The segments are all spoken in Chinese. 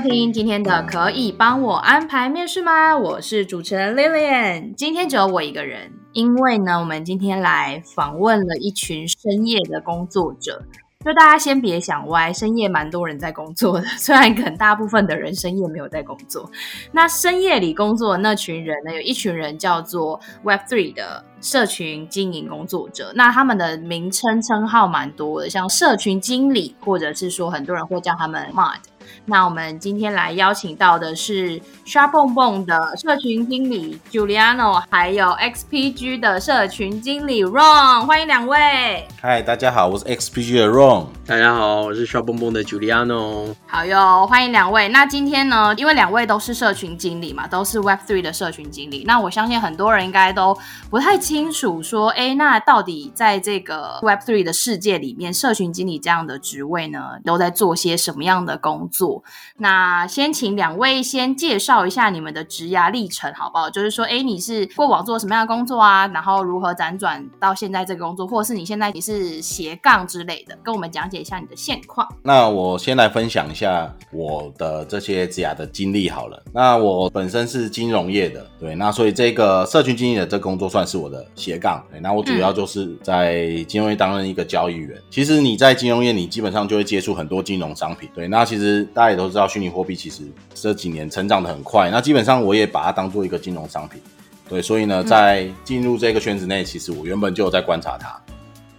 听今天的《可以帮我安排面试吗》？我是主持人 Lilian，今天只有我一个人。因为呢，我们今天来访问了一群深夜的工作者。就大家先别想歪，深夜蛮多人在工作的，虽然可能大部分的人深夜没有在工作。那深夜里工作的那群人呢，有一群人叫做 Web Three 的社群经营工作者。那他们的名称称号蛮多的，像社群经理，或者是说很多人会叫他们 Mod。那我们今天来邀请到的是刷蹦蹦的社群经理 Juliano，还有 XPG 的社群经理 Ron，欢迎两位。嗨，大家好，我是 XPG 的 Ron。大家好，我是刷蹦蹦的 Juliano。好哟，欢迎两位。那今天呢，因为两位都是社群经理嘛，都是 Web3 的社群经理。那我相信很多人应该都不太清楚，说，哎，那到底在这个 Web3 的世界里面，社群经理这样的职位呢，都在做些什么样的工作？那先请两位先介绍一下你们的职涯历程，好不好？就是说，哎，你是过往做什么样的工作啊？然后如何辗转到现在这个工作，或者是你现在你是斜杠之类的，跟我们讲解一下你的现况。那我先来分享一下我的这些职涯的经历好了。那我本身是金融业的，对，那所以这个社群经理的这个工作算是我的斜杠。对，那我主要就是在金融业担任一个交易员。嗯。其实你在金融业，你基本上就会接触很多金融商品。对，那其实大家也都知道，虚拟货币其实这几年成长的很快。那基本上我也把它当做一个金融商品。对，所以呢，在进入这个圈子内，其实我原本就有在观察它。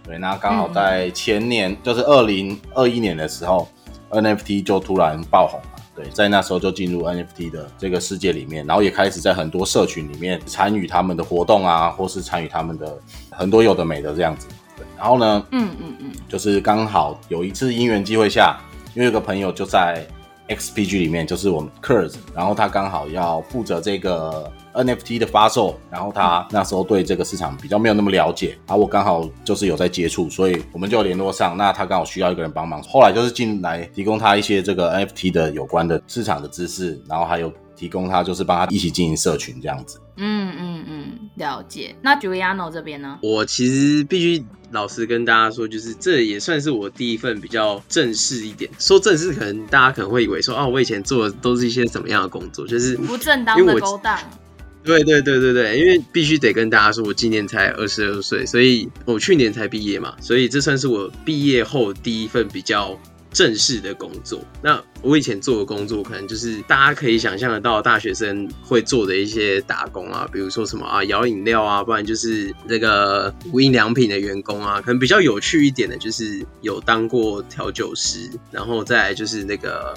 对，那刚好在前年，就是二零二一年的时候，NFT 就突然爆红了。对，在那时候就进入 NFT 的这个世界里面，然后也开始在很多社群里面参与他们的活动啊，或是参与他们的很多有的没的这样子。对，然后呢，嗯嗯嗯，就是刚好有一次因缘机会下，因为有个朋友就在 XPG 里面，就是我们 Curz，然后他刚好要负责这个。NFT 的发售，然后他那时候对这个市场比较没有那么了解，然后我刚好就是有在接触，所以我们就联络上。那他刚好需要一个人帮忙，后来就是进来提供他一些这个 NFT 的有关的市场的知识，然后还有提供他就是帮他一起经营社群这样子。嗯嗯嗯，了解。那 Juliano 这边呢？我其实必须老实跟大家说，就是这也算是我第一份比较正式一点。说正式，可能大家可能会以为说啊，我以前做的都是一些什么样的工作，就是不正当的勾当。对对对对对，因为必须得跟大家说，我今年才二十二岁，所以我去年才毕业嘛，所以这算是我毕业后第一份比较正式的工作。那我以前做的工作，可能就是大家可以想象得到大学生会做的一些打工啊，比如说什么啊，摇饮料啊，不然就是这个无印良品的员工啊，可能比较有趣一点的，就是有当过调酒师，然后再来就是那个。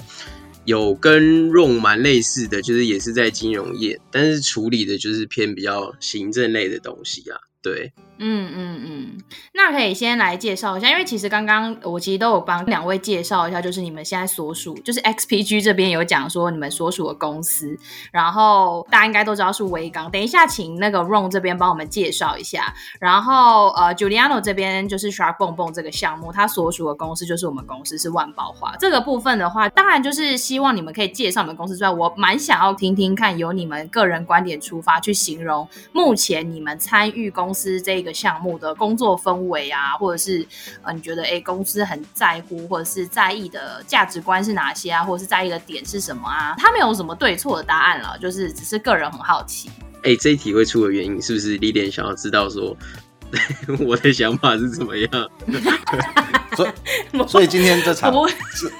有跟 Ron 蛮类似的，就是也是在金融业，但是处理的就是偏比较行政类的东西啊，对。嗯嗯嗯，那可以先来介绍一下，因为其实刚刚我其实都有帮两位介绍一下，就是你们现在所属，就是 XPG 这边有讲说你们所属的公司，然后大家应该都知道是威刚。等一下，请那个 Ron 这边帮我们介绍一下，然后呃，Juliano 这边就是 sharp 蹦蹦这个项目，他所属的公司就是我们公司是万宝华。这个部分的话，当然就是希望你们可以介绍你们公司之外，我蛮想要听听看，由你们个人观点出发去形容目前你们参与公司这个。项目的工作氛围啊，或者是呃，你觉得哎，公司很在乎或者是在意的价值观是哪些啊，或者是在意的点是什么啊？他没有什么对错的答案了，就是只是个人很好奇。哎，这一题会出的原因是不是 Lilian 想要知道说 我的想法是怎么样？所以 所以今天这场是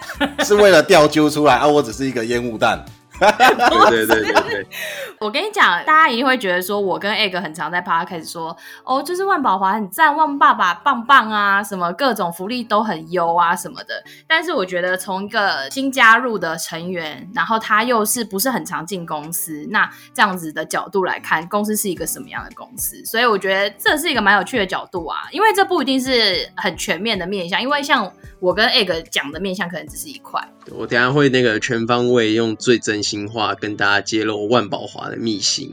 是为了吊揪出来啊？我只是一个烟雾弹。对对对对对，我跟你讲，大家一定会觉得说，我跟 Egg 很常在 Podcast 说，哦，就是万宝华很赞，万爸爸棒棒啊，什么各种福利都很优啊什么的。但是我觉得，从一个新加入的成员，然后他又是不是很常进公司，那这样子的角度来看，公司是一个什么样的公司？所以我觉得这是一个蛮有趣的角度啊，因为这不一定是很全面的面向，因为像我跟 Egg 讲的面向，可能只是一块。我等下会那个全方位用最真新话跟大家揭露万宝华的秘辛。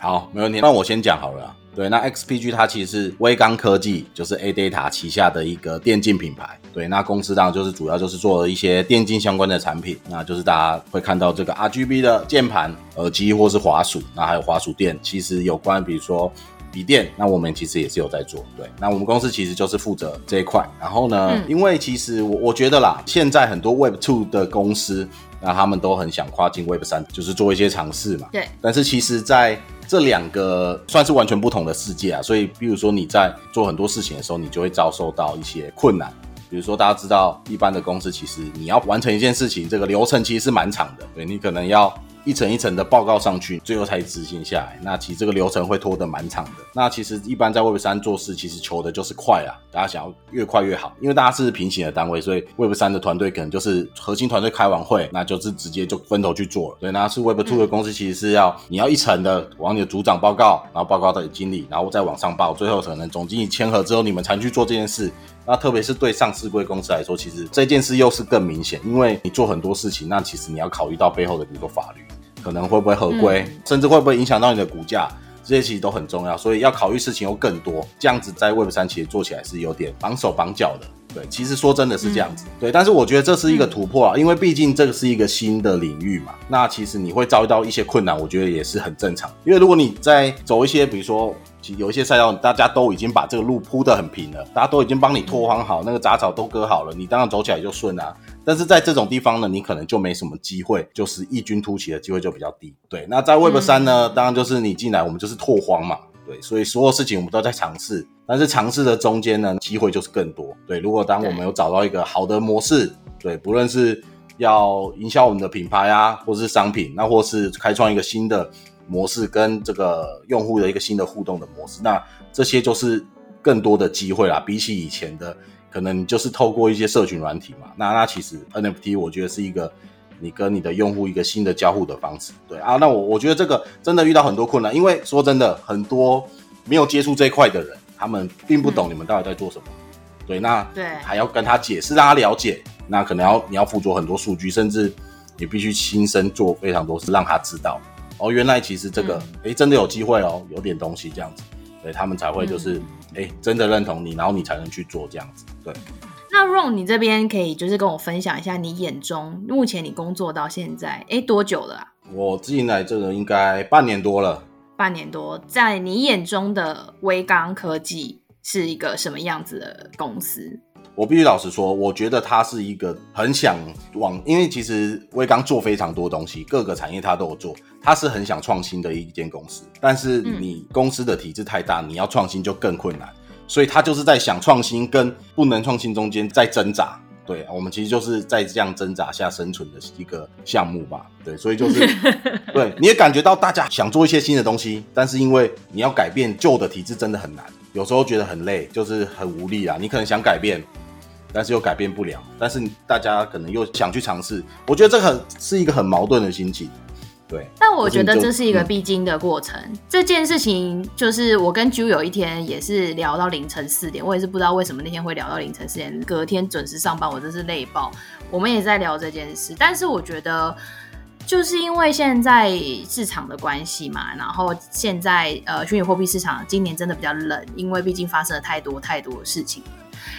好，没问题。那我先讲好了。对，那 XPG 它其实是威刚科技，就是 ADATA 旗下的一个电竞品牌。对，那公司当然就是主要就是做了一些电竞相关的产品，那就是大家会看到这个 RGB 的键盘、耳机或是滑鼠，那还有滑鼠垫，其实有关比如说笔电，那我们其实也是有在做。对，那我们公司其实就是负责这一块。然后呢，嗯、因为其实我我觉得啦，现在很多 Web Two 的公司，那他们都很想跨进 Web 三，就是做一些尝试嘛。对。但是其实，在这两个算是完全不同的世界啊，所以比如说你在做很多事情的时候，你就会遭受到一些困难。比如说大家知道，一般的公司其实你要完成一件事情，这个流程其实是蛮长的，对，你可能要。一层一层的报告上去，最后才执行下来。那其实这个流程会拖得蛮长的。那其实一般在 Web 三做事，其实求的就是快啊，大家想要越快越好。因为大家是平行的单位，所以 Web 三的团队可能就是核心团队开完会，那就是直接就分头去做了。所以，那是 Web two 的公司，其实是要你要一层的往你的组长报告，然后报告到你经理，然后再往上报，最后可能总经理签核之后，你们才去做这件事。那特别是对上市贵公司来说，其实这件事又是更明显，因为你做很多事情，那其实你要考虑到背后的，比如说法律。可能会不会合规，嗯、甚至会不会影响到你的股价，这些其实都很重要，所以要考虑事情又更多。这样子在 Web 三其实做起来是有点绑手绑脚的。对，其实说真的是这样子。嗯、对，但是我觉得这是一个突破啊，因为毕竟这个是一个新的领域嘛。那其实你会遭遇到一些困难，我觉得也是很正常。因为如果你在走一些，比如说有一些赛道，大家都已经把这个路铺得很平了，大家都已经帮你拓荒好，那个杂草都割好了，你当然走起来就顺啊。但是在这种地方呢，你可能就没什么机会，就是异军突起的机会就比较低。对，那在 Web 三呢，当然就是你进来，我们就是拓荒嘛。对，所以所有事情我们都在尝试，但是尝试的中间呢，机会就是更多。对，如果当我们有找到一个好的模式，对，不论是要营销我们的品牌啊，或是商品，那或是开创一个新的模式，跟这个用户的一个新的互动的模式，那这些就是更多的机会啦。比起以前的，可能就是透过一些社群软体嘛，那那其实 NFT 我觉得是一个。你跟你的用户一个新的交互的方式，对啊，那我我觉得这个真的遇到很多困难，因为说真的，很多没有接触这一块的人，他们并不懂你们到底在做什么，嗯、对，那对还要跟他解释，让他了解，那可能要你要附着很多数据，甚至你必须亲身做非常多事，让他知道哦，原来其实这个哎、真的有机会哦，有点东西这样子，对他们才会就是哎、真的认同你，然后你才能去做这样子，对。那 Ron，你这边可以就是跟我分享一下，你眼中目前你工作到现在，哎，多久了啊？我进来这个应该半年多了。半年多，在你眼中的微刚科技是一个什么样子的公司？我必须老实说，我觉得他是一个很想往，因为其实威刚做非常多东西，各个产业他都有做，他是很想创新的一间公司。但是你公司的体制太大，你要创新就更困难。所以他就是在想创新跟不能创新中间在挣扎，对，我们其实就是在这样挣扎下生存的一个项目吧，对，所以就是，对，你也感觉到大家想做一些新的东西，但是因为你要改变旧的体制真的很难，有时候觉得很累，就是很无力啊。你可能想改变，但是又改变不了，但是大家可能又想去尝试，我觉得这很是一个很矛盾的心情。对，但我觉得这是一个必经的过程。这件事情就是我跟 Ju 有一天也是聊到凌晨四点，我也是不知道为什么那天会聊到凌晨四点，隔天准时上班，我真是累爆。我们也在聊这件事，但是我觉得就是因为现在市场的关系嘛，然后现在呃虚拟货币市场今年真的比较冷，因为毕竟发生了太多太多的事情。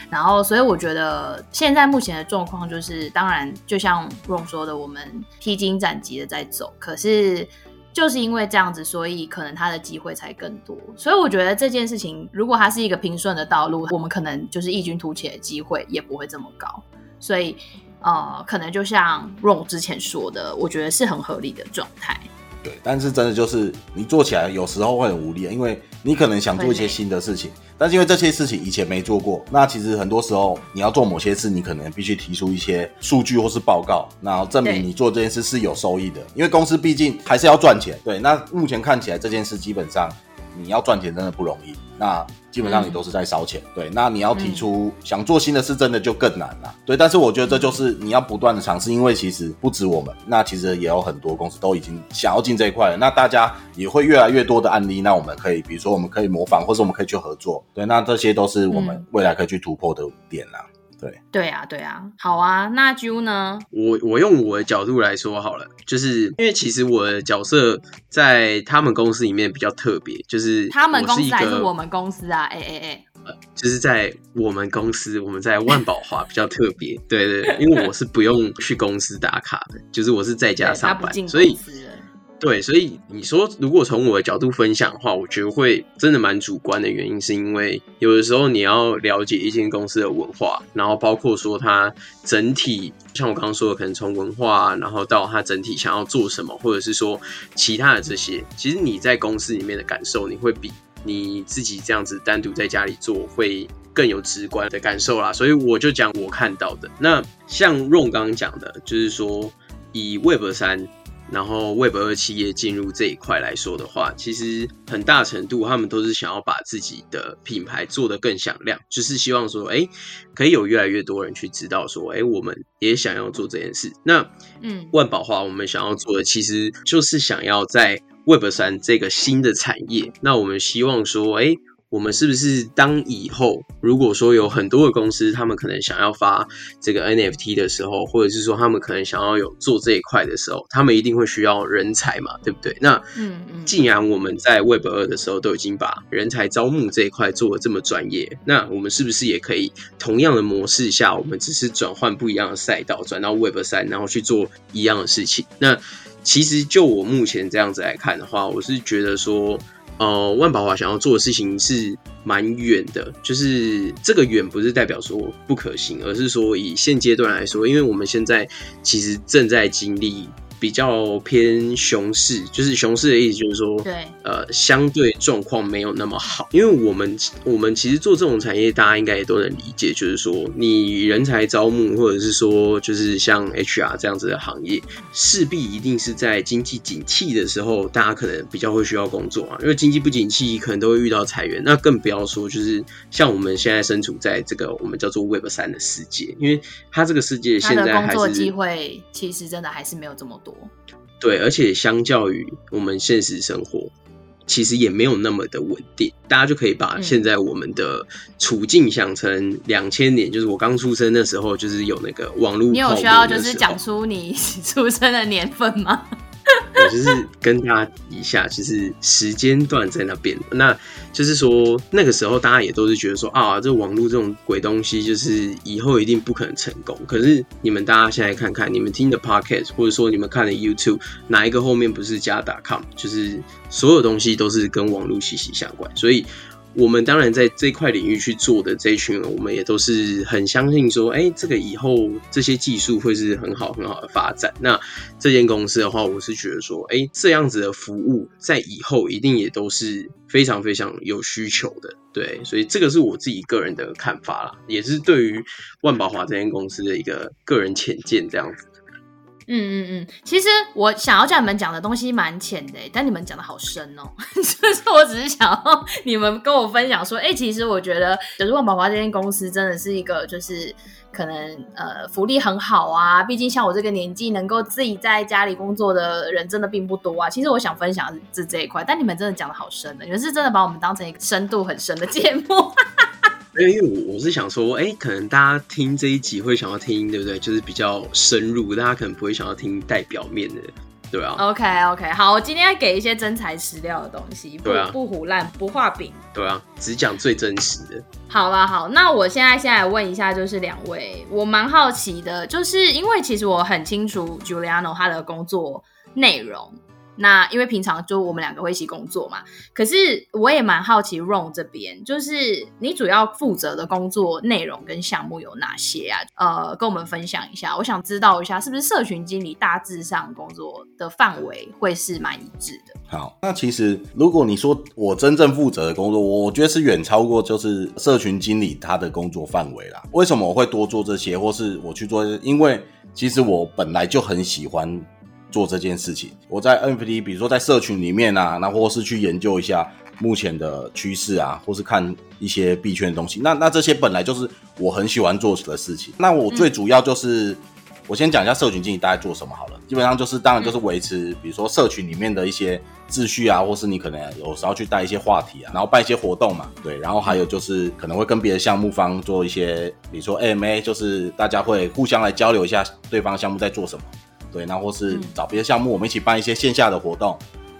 然后，所以我觉得现在目前的状况就是，当然就像 Ron 说的，我们披荆斩棘的在走。可是就是因为这样子，所以可能他的机会才更多。所以我觉得这件事情，如果它是一个平顺的道路，我们可能就是异军突起的机会也不会这么高。所以呃，可能就像 Ron 之前说的，我觉得是很合理的状态。对，但是真的就是你做起来有时候会很无力，因为你可能想做一些新的事情。但是因为这些事情以前没做过，那其实很多时候你要做某些事，你可能必须提出一些数据或是报告，然后证明你做这件事是有收益的。因为公司毕竟还是要赚钱。对，那目前看起来这件事基本上你要赚钱真的不容易。那基本上你都是在烧钱，嗯、对。那你要提出想做新的事，真的就更难了，对。但是我觉得这就是你要不断的尝试，因为其实不止我们，那其实也有很多公司都已经想要进这一块了。那大家也会越来越多的案例，那我们可以，比如说我们可以模仿，或者我们可以去合作，对。那这些都是我们未来可以去突破的点啦。对，对啊，对啊，好啊。那 Ju 呢？我我用我的角度来说好了，就是因为其实我的角色在他们公司里面比较特别，就是他们公司还是我们公司啊？哎哎哎。就是在我们公司，我们在万宝华比较特别，对，对对，因为我是不用去公司打卡的，就是我是在家 上班，所以对，所以你说如果从我的角度分享的话，我觉得会真的蛮主观的原因，是因为有的时候你要了解一间公司的文化，然后包括说它整体，像我刚刚说的，可能从文化，然后到它整体想要做什么，或者是说其他的这些，其实你在公司里面的感受，你会比。你自己这样子单独在家里做会更有直观的感受啦，所以我就讲我看到的。那像 Ron 刚刚讲的，就是说以 Web 三，然后 Web 二企业进入这一块来说的话，其实很大程度他们都是想要把自己的品牌做得更响亮，就是希望说，哎，可以有越来越多人去知道说，哎，我们也想要做这件事。那嗯，万宝华我们想要做的其实就是想要在 Web 三这个新的产业，那我们希望说，哎，我们是不是当以后如果说有很多的公司，他们可能想要发这个 NFT 的时候，或者是说他们可能想要有做这一块的时候，他们一定会需要人才嘛，对不对？那嗯嗯，既然我们在 Web 二的时候都已经把人才招募这一块做的这么专业，那我们是不是也可以同样的模式下，我们只是转换不一样的赛道，转到 Web 三，然后去做一样的事情？那其实就我目前这样子来看的话，我是觉得说，呃，万宝华想要做的事情是蛮远的，就是这个远不是代表说不可行，而是说以现阶段来说，因为我们现在其实正在经历。比较偏熊市，就是熊市的意思，就是说，对，呃，相对状况没有那么好。因为我们我们其实做这种产业，大家应该也都能理解，就是说，你人才招募，或者是说，就是像 HR 这样子的行业，势必一定是在经济景气的时候，大家可能比较会需要工作啊。因为经济不景气，可能都会遇到裁员。那更不要说，就是像我们现在身处在这个我们叫做 Web 三的世界，因为它这个世界现在还是工作机会，其实真的还是没有这么多。对，而且相较于我们现实生活，其实也没有那么的稳定。大家就可以把现在我们的处境想成两千年，嗯、就是我刚出生的时候，就是有那个网络。你有需要就是讲出你 出生的年份吗？我就是跟大家一下，就是时间段在那边。那就是说，那个时候大家也都是觉得说啊，这网络这种鬼东西，就是以后一定不可能成功。可是你们大家现在看看，你们听的 podcast，或者说你们看的 YouTube，哪一个后面不是加 .com？就是所有东西都是跟网络息息相关，所以。我们当然在这块领域去做的这一群人，我们也都是很相信说，哎，这个以后这些技术会是很好很好的发展。那这间公司的话，我是觉得说，哎，这样子的服务在以后一定也都是非常非常有需求的。对，所以这个是我自己个人的看法啦，也是对于万宝华这间公司的一个个人浅见这样子。嗯嗯嗯，其实我想要叫你们讲的东西蛮浅的，但你们讲的好深哦。就是我只是想要你们跟我分享说，哎，其实我觉得，就是万宝华这间公司真的是一个，就是可能呃福利很好啊。毕竟像我这个年纪，能够自己在家里工作的人真的并不多啊。其实我想分享的是这一块，但你们真的讲的好深的，你们是真的把我们当成一个深度很深的节目。因为我我是想说，哎、欸，可能大家听这一集会想要听，对不对？就是比较深入，大家可能不会想要听带表面的，对啊。OK OK，好，我今天要给一些真材实料的东西，不不胡乱，不画饼，对啊，只讲最真实的。好啦，好，那我现在先来问一下，就是两位，我蛮好奇的，就是因为其实我很清楚 Juliano 他的工作内容。那因为平常就我们两个会一起工作嘛，可是我也蛮好奇 Ron 这边，就是你主要负责的工作内容跟项目有哪些啊？呃，跟我们分享一下，我想知道一下，是不是社群经理大致上工作的范围会是蛮一致的？好，那其实如果你说我真正负责的工作，我觉得是远超过就是社群经理他的工作范围啦。为什么我会多做这些，或是我去做？因为其实我本来就很喜欢。做这件事情，我在 NFT，比如说在社群里面啊，那或是去研究一下目前的趋势啊，或是看一些币圈的东西，那那这些本来就是我很喜欢做的事情。那我最主要就是我先讲一下社群经理大概做什么好了。基本上就是，当然就是维持，比如说社群里面的一些秩序啊，或是你可能有时候去带一些话题啊，然后办一些活动嘛，对。然后还有就是可能会跟别的项目方做一些，比如说 AMA，就是大家会互相来交流一下对方项目在做什么，对。然后或是找别的项目，我们一起办一些线下的活动，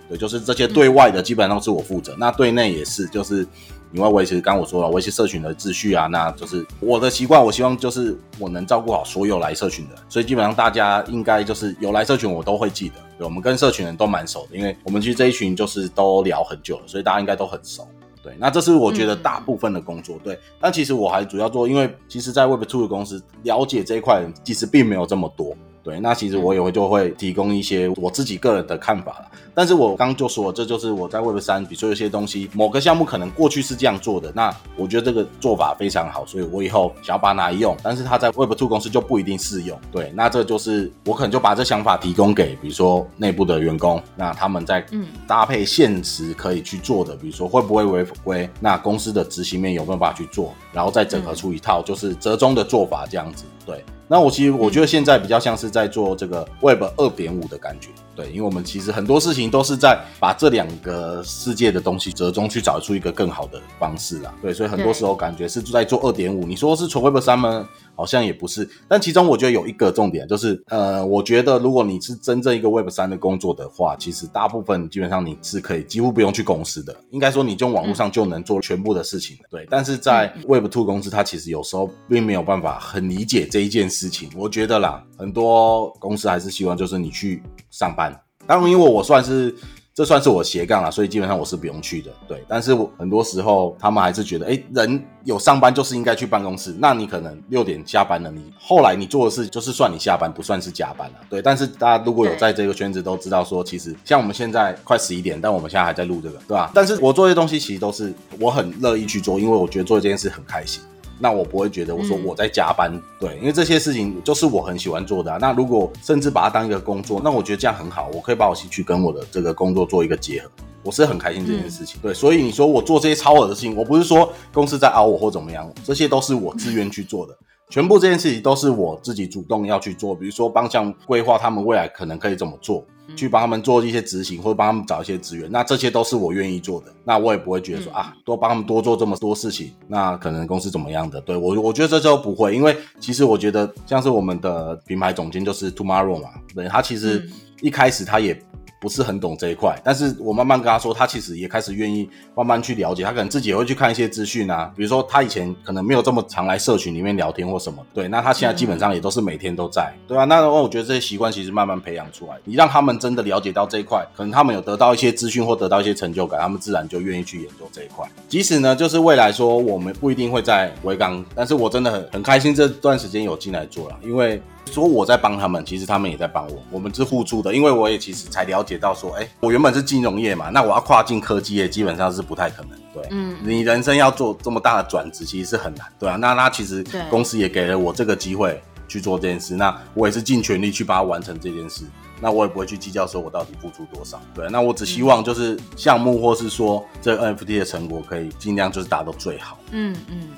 对。就是这些对外的基本上是我负责，那对内也是，就是。因为维持，刚刚我说了，维持社群的秩序啊，那就是我的习惯。我希望就是我能照顾好所有来社群的，所以基本上大家应该就是有来社群，我都会记得。对，我们跟社群人都蛮熟的，因为我们其实这一群就是都聊很久了，所以大家应该都很熟。对，那这是我觉得大部分的工作。对，但其实我还主要做，因为其实，在 Web2 的公司了解这一块其实并没有这么多。对，那其实我也会就会提供一些我自己个人的看法了。但是我刚刚就说，这就是我在 Web 三，比如说有些东西，某个项目可能过去是这样做的，那我觉得这个做法非常好，所以我以后想要把它拿来用。但是它在 Web 2公司就不一定适用。对，那这就是我可能就把这想法提供给，比如说内部的员工，那他们在搭配现实可以去做的，比如说会不会违规，那公司的执行面有没有办法去做，然后再整合出一套就是折中的做法这样子。对。那我其实我觉得现在比较像是在做这个 Web 二点五的感觉。对，因为我们其实很多事情都是在把这两个世界的东西折中，去找出一个更好的方式啦。对，所以很多时候感觉是在做二点五。你说是纯 Web 三吗？好像也不是。但其中我觉得有一个重点，就是呃，我觉得如果你是真正一个 Web 三的工作的话，其实大部分基本上你是可以几乎不用去公司的。应该说，你就网络上就能做全部的事情。对，但是在 Web Two 公司，它其实有时候并没有办法很理解这一件事情。我觉得啦，很多公司还是希望就是你去上班。当然，因为我算是这算是我斜杠了，所以基本上我是不用去的。对，但是我很多时候他们还是觉得，哎，人有上班就是应该去办公室。那你可能六点下班了，你后来你做的事就是算你下班，不算是加班了。对，但是大家如果有在这个圈子都知道说，其实像我们现在快十一点，但我们现在还在录这个，对吧？但是我做这些东西其实都是我很乐意去做，因为我觉得做这件事很开心。那我不会觉得我说我在加班，嗯、对，因为这些事情就是我很喜欢做的啊。那如果甚至把它当一个工作，那我觉得这样很好，我可以把我兴趣跟我的这个工作做一个结合，我是很开心这件事情。嗯、对，所以你说我做这些超额的事情，我不是说公司在熬我或怎么样，这些都是我自愿去做的。嗯全部这件事情都是我自己主动要去做，比如说帮项目规划他们未来可能可以怎么做，去帮他们做一些执行，或者帮他们找一些资源，那这些都是我愿意做的。那我也不会觉得说啊，多帮他们多做这么多事情，那可能公司怎么样的？对，我，我觉得这都不会，因为其实我觉得像是我们的品牌总监就是 Tomorrow 嘛，对，他其实一开始他也。不是很懂这一块，但是我慢慢跟他说，他其实也开始愿意慢慢去了解，他可能自己也会去看一些资讯啊，比如说他以前可能没有这么常来社群里面聊天或什么，对，那他现在基本上也都是每天都在，对啊，那我觉得这些习惯其实慢慢培养出来，你让他们真的了解到这一块，可能他们有得到一些资讯或得到一些成就感，他们自然就愿意去研究这一块。即使呢，就是未来说我们不一定会在维港，但是我真的很很开心这段时间有进来做了，因为。说我在帮他们，其实他们也在帮我，我们是互助的。因为我也其实才了解到说，哎，我原本是金融业嘛，那我要跨进科技业，基本上是不太可能。对，嗯，你人生要做这么大的转职，其实是很难，对啊。那那其实公司也给了我这个机会去做这件事，那我也是尽全力去把它完成这件事。那我也不会去计较说我到底付出多少，对。那我只希望就是项目或是说这 NFT 的成果可以尽量就是达到最好。嗯嗯嗯。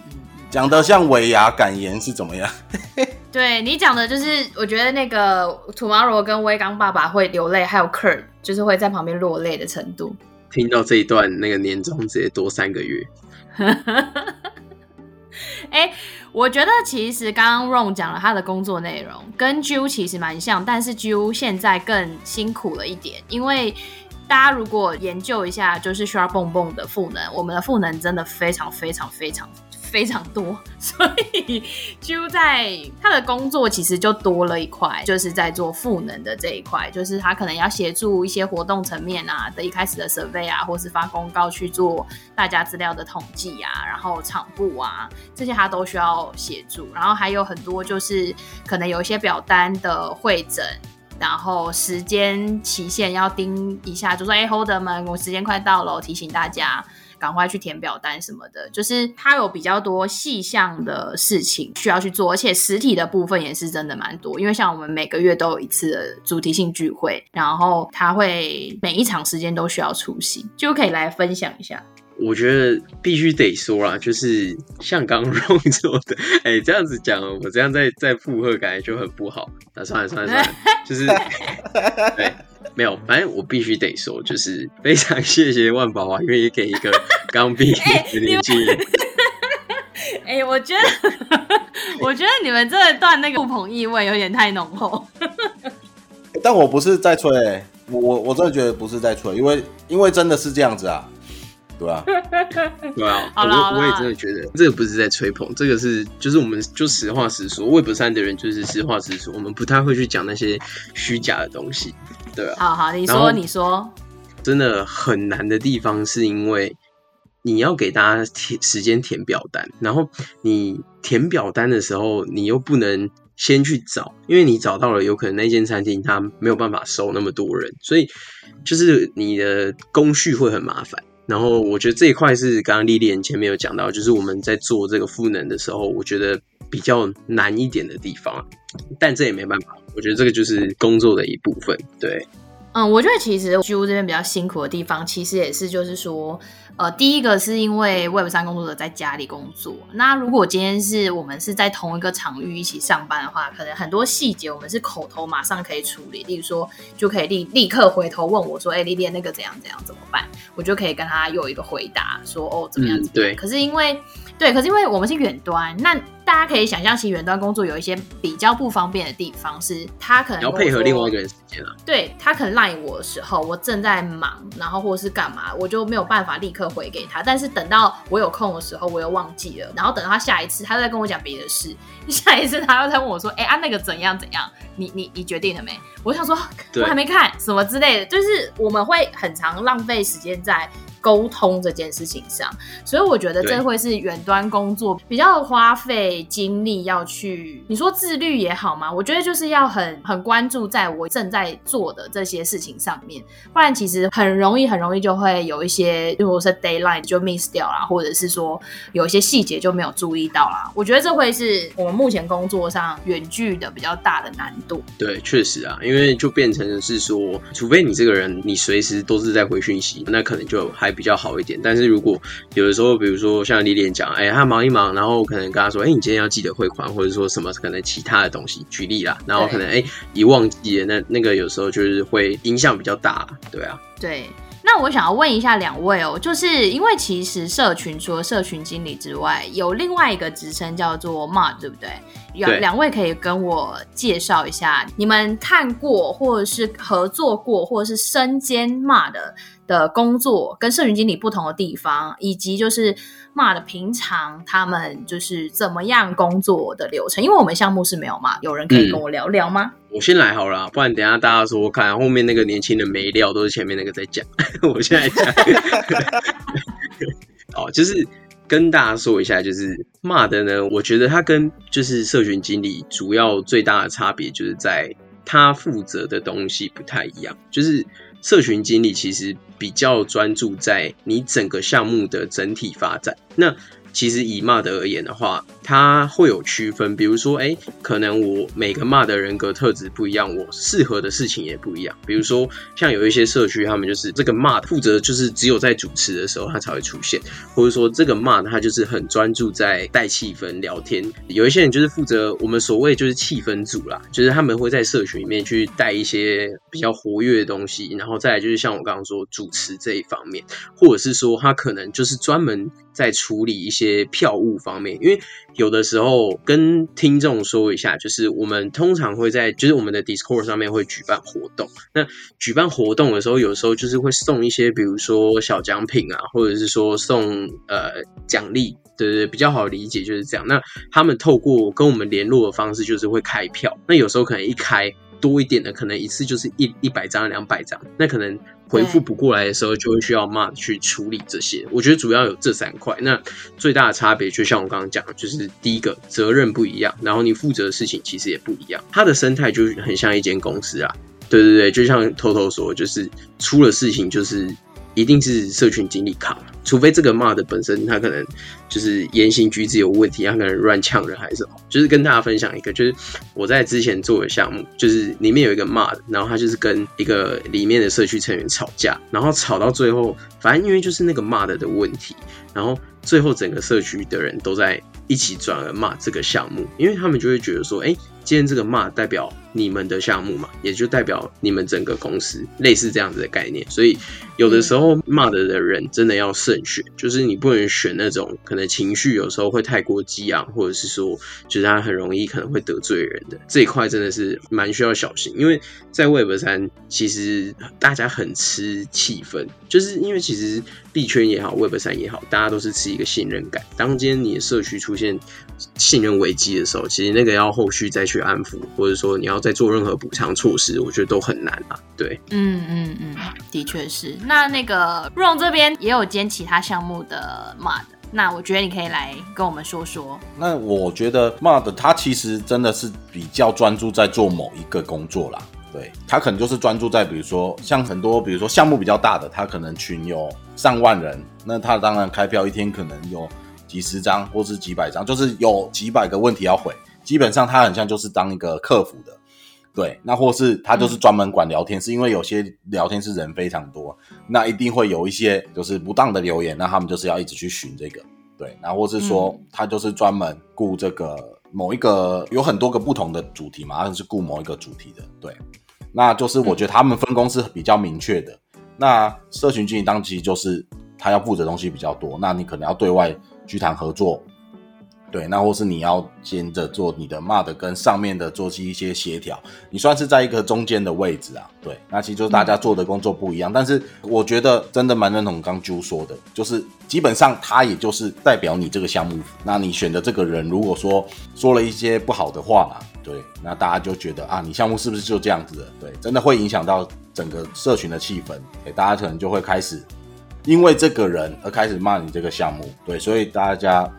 讲得像尾牙感言是怎么样？对你讲的就是，我觉得那个 Tomorrow 跟威刚爸爸会流泪，还有 Kurt 就是会在旁边落泪的程度。听到这一段，那个年终直接多三个月。哎、欸，我觉得其实刚刚 Ron 讲了他的工作内容，跟 Jill 其实蛮像，但是 Jill 现在更辛苦了一点，因为大家如果研究一下，就是 SharkBoom 的赋能，我们的赋能真的非常非常非常。非常多，所以就在他的工作其实就多了一块，就是在做赋能的这一块，就是他可能要协助一些活动层面啊的一开始的设备啊，或是发公告去做大家资料的统计啊，然后场部啊这些他都需要协助，然后还有很多就是可能有一些表单的会诊，然后时间期限要盯一下，就说哎 Hold 们，我时间快到了，提醒大家。赶快去填表单什么的，就是它有比较多细项的事情需要去做，而且实体的部分也是真的蛮多。因为像我们每个月都有一次的主题性聚会，然后他会每一场时间都需要出席，就可以来分享一下。我觉得必须得说啦，就是像刚刚 Ron 说的，哎、欸，这样子讲，我这样再再附和，感觉就很不好。那算了算了算了，就是 对，没有，反正我必须得说，就是非常谢谢万宝华愿意给一个刚毕业的年轻人。哎、欸，我觉得，我觉得你们这段那个不捧意味有点太浓厚。但我不是在吹、欸，我我我真的觉得不是在吹，因为因为真的是这样子啊，对啊，对啊，我我也真的觉得这个不是在吹捧，这个是就是我们就实话实说，Web 3的人就是实话实说，我们不太会去讲那些虚假的东西，对啊。好好，你说你说，真的很难的地方是因为你要给大家填时间填表单，然后你填表单的时候，你又不能。先去找，因为你找到了，有可能那间餐厅它没有办法收那么多人，所以就是你的工序会很麻烦。然后我觉得这一块是刚刚丽丽前面有讲到，就是我们在做这个赋能的时候，我觉得比较难一点的地方。但这也没办法，我觉得这个就是工作的一部分。对，嗯，我觉得其实居屋这边比较辛苦的地方，其实也是就是说。呃，第一个是因为 Web 三工作者在家里工作。那如果今天是我们是在同一个场域一起上班的话，可能很多细节我们是口头马上可以处理。例如说，就可以立立刻回头问我说：“哎、欸，丽丽那个怎样怎样怎么办？”我就可以跟他有一个回答，说：“哦，怎么样怎么样。嗯”对。可是因为对，可是因为我们是远端，那大家可以想象，其实远端工作有一些比较不方便的地方，是他可能要配合另外一个人时间啊。对，他可能赖我的时候，我正在忙，然后或者是干嘛，我就没有办法立刻回给他。但是等到我有空的时候，我又忘记了。然后等到他下一次，他又在跟我讲别的事。下一次他又在问我说：“哎、欸，啊那个怎样怎样？你你你决定了没？”我想说，我还没看什么之类的。就是我们会很常浪费时间在。沟通这件事情上，所以我觉得这会是远端工作比较花费精力要去，你说自律也好嘛，我觉得就是要很很关注在我正在做的这些事情上面，不然其实很容易很容易就会有一些，如果是 deadline 就 miss 掉啦，或者是说有一些细节就没有注意到啦。我觉得这会是我们目前工作上远距的比较大的难度。对，确实啊，因为就变成是说，除非你这个人你随时都是在回讯息，那可能就还。比较好一点，但是如果有的时候，比如说像李莲讲，哎、欸，他忙一忙，然后可能跟他说，哎、欸，你今天要记得汇款，或者说什么可能其他的东西，举例啦，然后可能哎，一、欸、忘记了，那那个有时候就是会影响比较大，对啊，对。那我想要问一下两位哦，就是因为其实社群除了社群经理之外，有另外一个职称叫做 Mod，对不对？两两位可以跟我介绍一下，你们看过或者是合作过或者是身兼 Mod 的的工作，跟社群经理不同的地方，以及就是骂的平常他们就是怎么样工作的流程。因为我们项目是没有嘛有人可以跟我聊聊吗？我先来好了，不然等下大家说看后面那个年轻人没料，都是前面那个在讲。我现在讲，哦，就是跟大家说一下，就是骂的呢，我觉得他跟就是社群经理主要最大的差别，就是在他负责的东西不太一样。就是社群经理其实比较专注在你整个项目的整体发展。那其实以 Mod 而言的话，它会有区分，比如说，哎，可能我每个 Mod 的人格特质不一样，我适合的事情也不一样。比如说，像有一些社区，他们就是这个 Mod 负责，就是只有在主持的时候他才会出现，或者说这个 Mod 他就是很专注在带气氛、聊天。有一些人就是负责我们所谓就是气氛组啦，就是他们会在社群里面去带一些比较活跃的东西，然后再来就是像我刚刚说主持这一方面，或者是说他可能就是专门在处理一些。些票务方面，因为有的时候跟听众说一下，就是我们通常会在就是我们的 Discord 上面会举办活动。那举办活动的时候，有时候就是会送一些，比如说小奖品啊，或者是说送呃奖励，对对，比较好理解就是这样。那他们透过跟我们联络的方式，就是会开票。那有时候可能一开多一点的，可能一次就是一一百张、两百张，那可能。回复不过来的时候，就会需要 Mod 去处理这些。我觉得主要有这三块。那最大的差别，就像我刚刚讲的，就是第一个责任不一样，然后你负责的事情其实也不一样。它的生态就很像一间公司啊。对对对，就像偷偷说，就是出了事情就是一定是社群经理扛，除非这个骂的本身他可能就是言行举止有问题，他可能乱呛人还是什么。就是跟大家分享一个，就是我在之前做的项目，就是里面有一个骂的然后他就是跟一个里面的社区成员吵架，然后吵到最后，反正因为就是那个骂的的问题，然后最后整个社区的人都在一起转而骂这个项目，因为他们就会觉得说，哎、今天这个骂代表你们的项目嘛，也就代表你们整个公司类似这样子的概念，所以有的时候骂的的人真的要慎选，就是你不能选那种可能情绪有时候会太过激昂，或者是说就是他很容易可能会得罪人的这一块，真的是蛮需要小心，因为在 Web 三其实大家很吃气氛，就是因为其实币圈也好，Web 三也好，大家都是吃一个信任感。当今天你的社区出现信任危机的时候，其实那个要后续再去。安抚，或者说你要再做任何补偿措施，我觉得都很难啊。对，嗯嗯嗯，的确是。那那个 Ron 这边也有兼其他项目的 mod，那我觉得你可以来跟我们说说。那我觉得 mod 他其实真的是比较专注在做某一个工作啦。对，他可能就是专注在，比如说像很多，比如说项目比较大的，他可能群有上万人，那他当然开票一天可能有几十张或是几百张，就是有几百个问题要回。基本上他很像就是当一个客服的，对，那或是他就是专门管聊天，是因为有些聊天室人非常多，那一定会有一些就是不当的留言，那他们就是要一直去寻这个，对，然后或是说他就是专门顾这个某一个有很多个不同的主题嘛，他是顾某一个主题的，对，那就是我觉得他们分工是比较明确的。那社群经营当期就是他要负责东西比较多，那你可能要对外去谈合作。对，那或是你要兼着做你的 mod 跟上面的做一些协调，你算是在一个中间的位置啊。对，那其实就是大家做的工作不一样，嗯、但是我觉得真的蛮认同刚 Ju 说的，就是基本上他也就是代表你这个项目，那你选的这个人如果说说了一些不好的话嘛，对，那大家就觉得啊，你项目是不是就这样子的？对，真的会影响到整个社群的气氛，对，大家可能就会开始因为这个人而开始骂你这个项目，对，所以大家。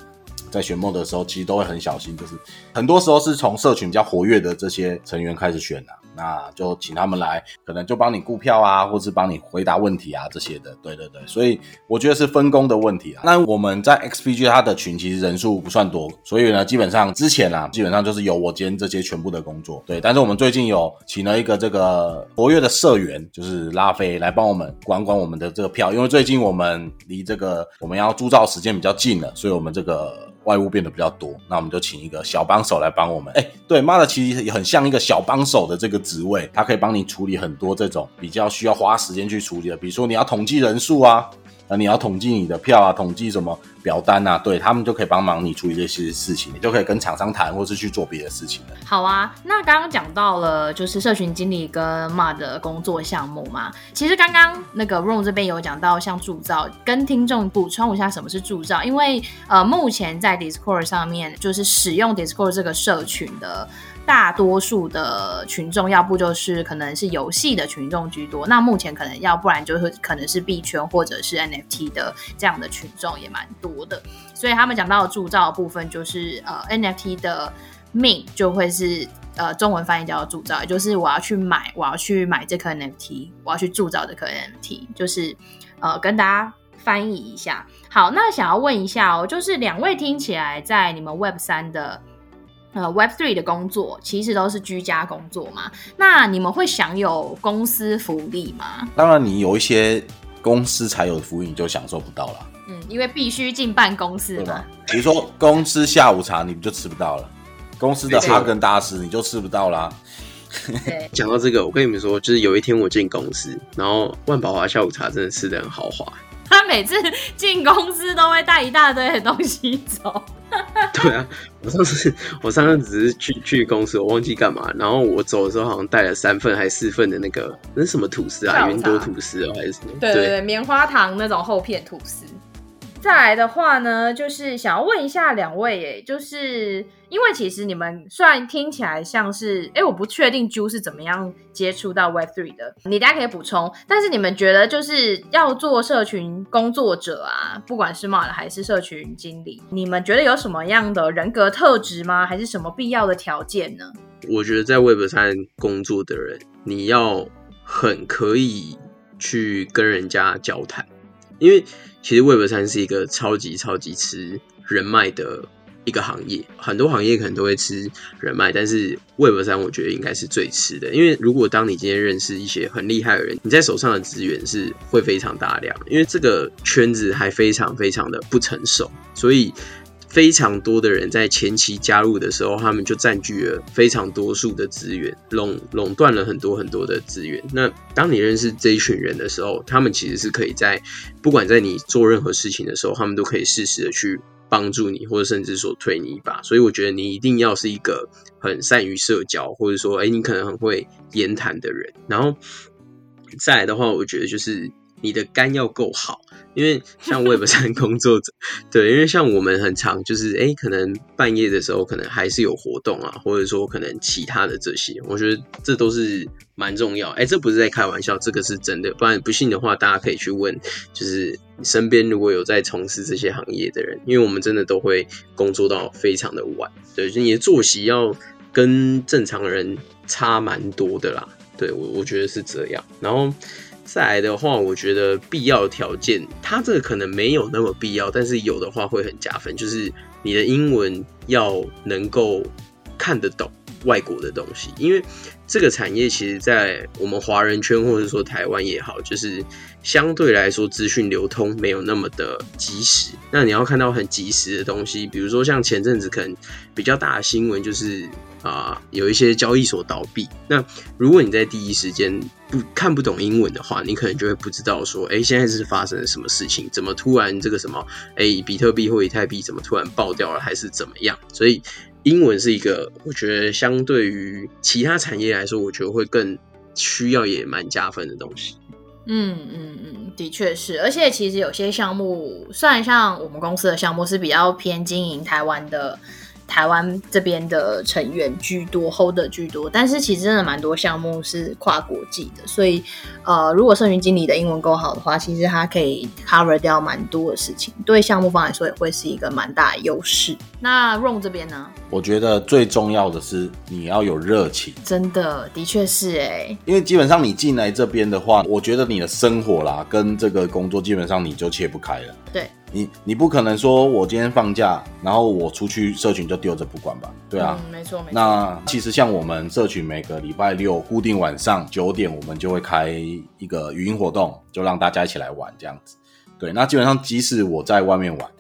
在选梦的时候，其实都会很小心，就是很多时候是从社群比较活跃的这些成员开始选的，那就请他们来，可能就帮你顾票啊，或是帮你回答问题啊这些的。对对对，所以我觉得是分工的问题啊。那我们在 XPG 它的群其实人数不算多，所以呢，基本上之前啊，基本上就是由我兼这些全部的工作。对，但是我们最近有请了一个这个活跃的社员，就是拉菲来帮我们管管我们的这个票，因为最近我们离这个我们要铸造时间比较近了，所以我们这个。外物变得比较多，那我们就请一个小帮手来帮我们。哎，对妈的其实也很像一个小帮手的这个职位，它可以帮你处理很多这种比较需要花时间去处理的，比如说你要统计人数啊。那你要统计你的票啊，统计什么表单啊？对，他们就可以帮忙你处理这些事情，你就可以跟厂商谈，或是去做别的事情了。好啊，那刚刚讲到了就是社群经理跟 mod 的工作项目嘛。其实刚刚那个 Ron 这边有讲到像铸造，跟听众补充一下什么是铸造，因为呃目前在 Discord 上面就是使用 Discord 这个社群的。大多数的群众，要不就是可能是游戏的群众居多，那目前可能要不然就是可能是币圈或者是 NFT 的这样的群众也蛮多的，所以他们讲到铸造部分，就是呃 NFT 的 mint 就会是呃中文翻译叫做铸造，也就是我要去买，我要去买这颗 NFT，我要去铸造这颗 NFT，就是呃跟大家翻译一下。好，那想要问一下哦，就是两位听起来在你们 Web 三的。呃，Web Three 的工作其实都是居家工作嘛？那你们会享有公司福利吗？当然，你有一些公司才有的福利，你就享受不到了。嗯，因为必须进办公室嘛。比如说，公司下午茶你就吃不到了，公司的哈根达斯你就吃不到啦。讲到这个，我跟你们说，就是有一天我进公司，然后万宝华下午茶真的吃得很豪华。他每次进公司都会带一大堆的东西走。对啊，我上次我上次只是去去公司，我忘记干嘛，然后我走的时候好像带了三份还是四份的那个那是什么吐司啊？云朵吐司啊，还是什么？对对对，棉花糖那种厚片吐司。再来的话呢，就是想要问一下两位，哎，就是因为其实你们虽然听起来像是，哎，我不确定 Ju 是怎么样接触到 Web Three 的，你大家可以补充。但是你们觉得就是要做社群工作者啊，不管是 mod 还是社群经理，你们觉得有什么样的人格特质吗？还是什么必要的条件呢？我觉得在 Web 三工作的人，你要很可以去跟人家交谈，因为其实 Web 三是一个超级超级吃人脉的一个行业，很多行业可能都会吃人脉，但是 Web 三我觉得应该是最吃的，因为如果当你今天认识一些很厉害的人，你在手上的资源是会非常大量，因为这个圈子还非常非常的不成熟，所以。非常多的人在前期加入的时候，他们就占据了非常多数的资源，垄垄断了很多很多的资源。那当你认识这一群人的时候，他们其实是可以在不管在你做任何事情的时候，他们都可以适时的去帮助你，或者甚至说推你一把。所以我觉得你一定要是一个很善于社交，或者说，诶，你可能很会言谈的人。然后再来的话，我觉得就是。你的肝要够好，因为像 Web 三 工作者，对，因为像我们很常就是，哎、欸，可能半夜的时候可能还是有活动啊，或者说可能其他的这些，我觉得这都是蛮重要。哎、欸，这不是在开玩笑，这个是真的。不然不信的话，大家可以去问，就是身边如果有在从事这些行业的人，因为我们真的都会工作到非常的晚，对，就你的作息要跟正常人差蛮多的啦。对，我我觉得是这样，然后。再来的话，我觉得必要条件，它这个可能没有那么必要，但是有的话会很加分。就是你的英文要能够看得懂外国的东西，因为这个产业其实，在我们华人圈或者说台湾也好，就是相对来说资讯流通没有那么的及时。那你要看到很及时的东西，比如说像前阵子可能比较大的新闻就是。啊，有一些交易所倒闭。那如果你在第一时间不看不懂英文的话，你可能就会不知道说，哎、现在是发生了什么事情？怎么突然这个什么，哎、比特币或以太币怎么突然爆掉了，还是怎么样？所以英文是一个，我觉得相对于其他产业来说，我觉得会更需要也蛮加分的东西。嗯嗯嗯，的确是。而且其实有些项目，虽然像我们公司的项目是比较偏经营台湾的。台湾这边的成员居多，holder 居多，但是其实真的蛮多项目是跨国际的，所以呃，如果社群经理的英文够好的话，其实他可以 cover 掉蛮多的事情，对项目方来说也会是一个蛮大的优势。那 Ron 这边呢？我觉得最重要的是你要有热情，真的，的确是哎，因为基本上你进来这边的话，我觉得你的生活啦跟这个工作基本上你就切不开了，对。你你不可能说，我今天放假，然后我出去社群就丢着不管吧？对啊，嗯、没错没错。那其实像我们社群每个礼拜六固定晚上九点，我们就会开一个语音活动，就让大家一起来玩这样子。对，那基本上即使我在外面玩，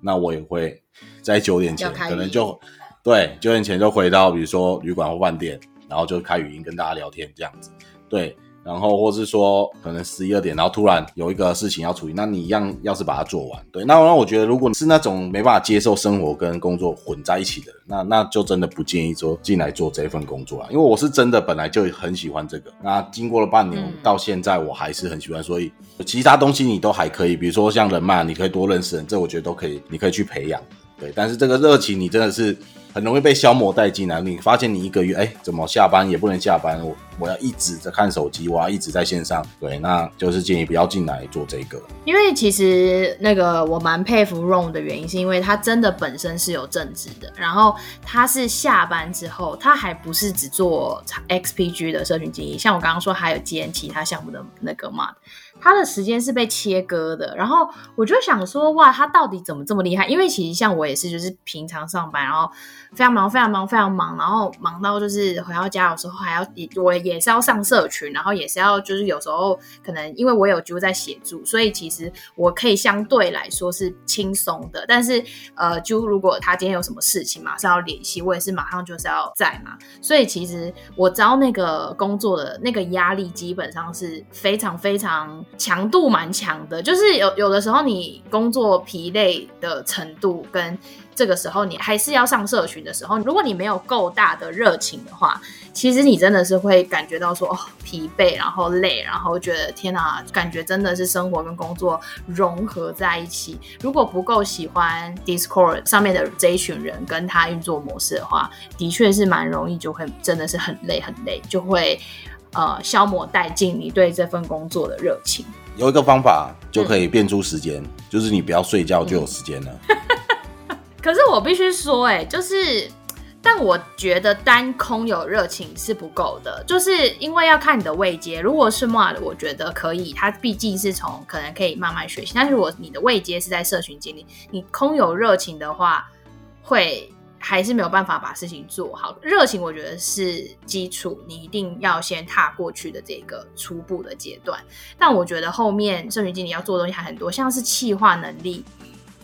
那我也会在九点前可能就对九点前就回到比如说旅馆或饭店，然后就开语音跟大家聊天这样子。对。然后，或是说，可能十一二点，然后突然有一个事情要处理，那你一样要是把它做完，对，那那我觉得，如果你是那种没办法接受生活跟工作混在一起的人，那 那就真的不建议说进来做这份工作了，因为我是真的本来就很喜欢这个，那经过了半年到现在，我还是很喜欢，所以其他东西你都还可以，比如说像人脉，你可以多认识人，这我觉得都可以，你可以去培养，对，但是这个热情你真的是。很容易被消磨殆尽啊！你发现你一个月，哎、怎么下班也不能下班？我我要一直在看手机，我要一直在线上。对，那就是建议不要进来做这个。因为其实那个我蛮佩服 Ron 的原因，是因为他真的本身是有正职的，然后他是下班之后，他还不是只做 XPG 的社群经营，像我刚刚说还有兼其他项目的那个嘛。他的时间是被切割的，然后我就想说，哇，他到底怎么这么厉害？因为其实像我也是，就是平常上班，然后非常忙，非常忙，非常忙，然后忙到就是回到家有时候还要，我也是要上社群，然后也是要，就是有时候可能因为我有就在协助，所以其实我可以相对来说是轻松的。但是呃，就如果他今天有什么事情，马上要联系，我也是马上就是要在嘛。所以其实我知道那个工作的那个压力基本上是非常非常。强度蛮强的，就是有有的时候你工作疲累的程度跟这个时候你还是要上社群的时候，如果你没有够大的热情的话，其实你真的是会感觉到说疲惫，然后累，然后觉得天哪，感觉真的是生活跟工作融合在一起。如果不够喜欢 Discord 上面的这一群人跟他运作模式的话，的确是蛮容易就会真的是很累很累，就会。呃，消磨殆尽你对这份工作的热情。有一个方法就可以变出时间，嗯、就是你不要睡觉就有时间了。可是我必须说、欸，哎，就是但我觉得单空有热情是不够的，就是因为要看你的位阶。如果是 Mod，我觉得可以，它毕竟是从可能可以慢慢学习。但是如果你的位阶是在社群经理，你空有热情的话，会还是没有办法把事情做好。热情我觉得是基础，你一定要先踏过去的这个初步的阶段。但我觉得后面社群经理要做的东西还很多，像是企划能力。